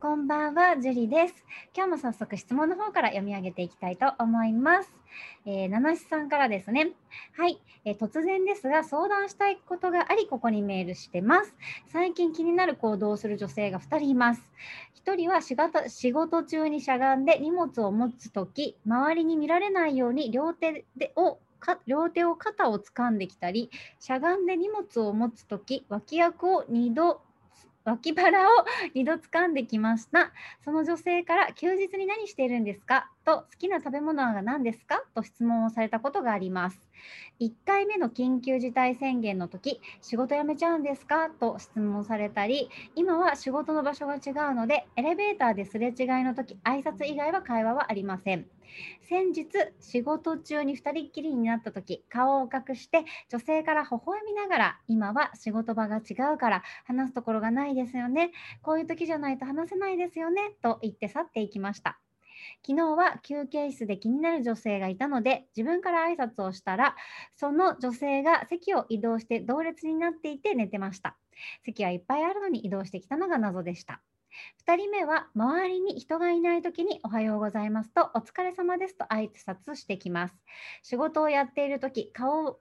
こんばんは、ジュリです。今日も早速質問の方から読み上げていきたいと思います。えー、七七さんからですね。はい、えー、突然ですが相談したいことがあり、ここにメールしてます。最近気になる行動をする女性が2人います。1人は仕事仕事中にしゃがんで荷物を持つとき、周りに見られないように両手でを両手を肩を掴んできたりしゃがんで荷物を持つ時脇役を2度脇腹を2度掴んできました。その女性から休日に何しているんですか？と好きな食べ物は何ですか？と質問をされたことがあります。1回目の緊急事態宣言の時仕事辞めちゃうんですか？と質問されたり今は仕事の場所が違うのでエレベーターですれ違いの時挨拶以外は会話はありません。先日仕事中に2人っきりになった時顔を隠して女性から微笑みながら今は仕事場が違うから話すところがないですよね。こういう時じゃないと話せないですよね。と言って去っていきました。昨日は休憩室で気になる女性がいたので自分から挨拶をしたらその女性が席を移動して同列になっていて寝てました。席はいっぱいあるのに移動してきたのが謎でした。2人目は周りに人がいない時におはようございますとお疲れ様ですと挨拶してきます。仕事をやっている時顔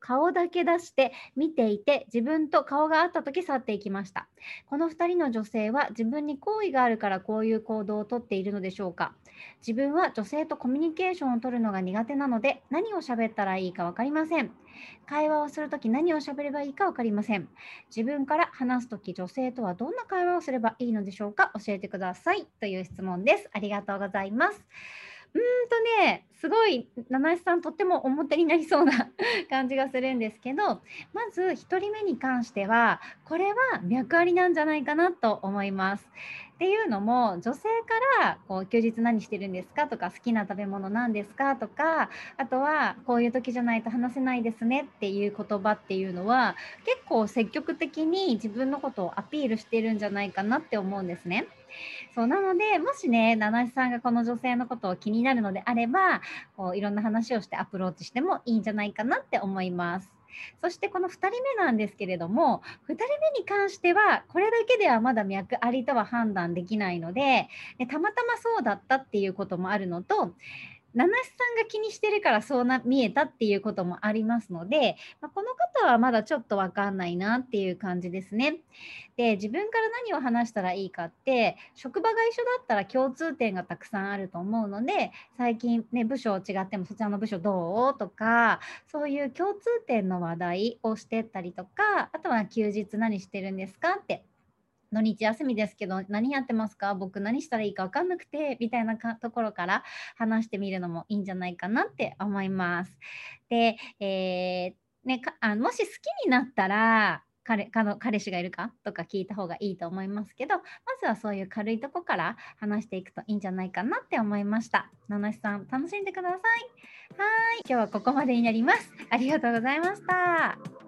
顔だけ出して見ていて自分と顔が合った時去っていきました。この2人の女性は自分に好意があるからこういう行動をとっているのでしょうか。自分は女性とコミュニケーションをとるのが苦手なので何を喋ったらいいか分かりません。会話をするとき何を喋ればいいか分かりません。自分から話すとき女性とはどんな会話をすればいいのでしょうか。教えてください。という質問です。ありがとうございます。うんとねすごい七七さんとっても表になりそうな 感じがするんですけどまず1人目に関してはこれは脈ありなんじゃないかなと思います。っていうのも女性からこう休日何してるんですかとか好きな食べ物なんですかとかあとはこういう時じゃないと話せないですねっていう言葉っていうのは結構積極的に自分のことをアピールしてるんじゃないかなって思うんですね。そうなのでもしね七七さんがこの女性のことを気になるのであればこういろんな話をしてアプローチしてもいいんじゃないかなって思います。そしてこの2人目なんですけれども2人目に関してはこれだけではまだ脈ありとは判断できないのででたまたまそうだったっていうこともあるのと七七さんが気にしてるからそうな見えたっていうこともありますので、まあ、この方はまだちょっと分かんないなっていう感じですね。で自分から何を話したらいいかって職場が一緒だったら共通点がたくさんあると思うので最近ね部署違ってもそちらの部署どう？とかそういう共通点の話題をしてったりとかあとは休日何してるんですかって土日休みですけど何やってますか僕何したらいいか分かんなくてみたいなところから話してみるのもいいんじゃないかなって思います。で、えー、ね、あもし好きになったら彼彼彼氏がいるか？とか聞いた方がいいと思いますけどまずはそういう軽いとこから話していくといいんじゃないかなって思いました。七七さん楽しんでください。はい今日はここまでになります。ありがとうございました。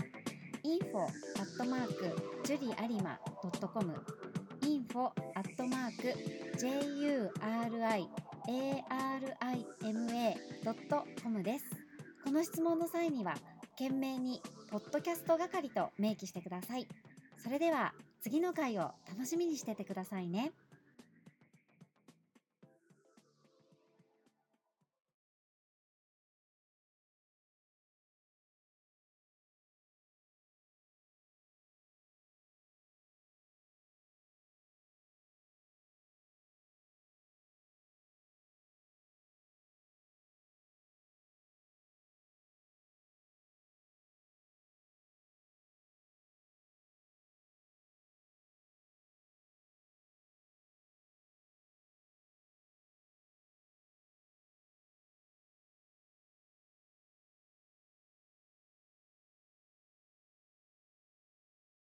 Info アットマーク juriarima.com info アットマーク juriarima.com です。この質問の際には、懸命にポッドキャスト係と明記してください。それでは次の回を楽しみにしててくださいね。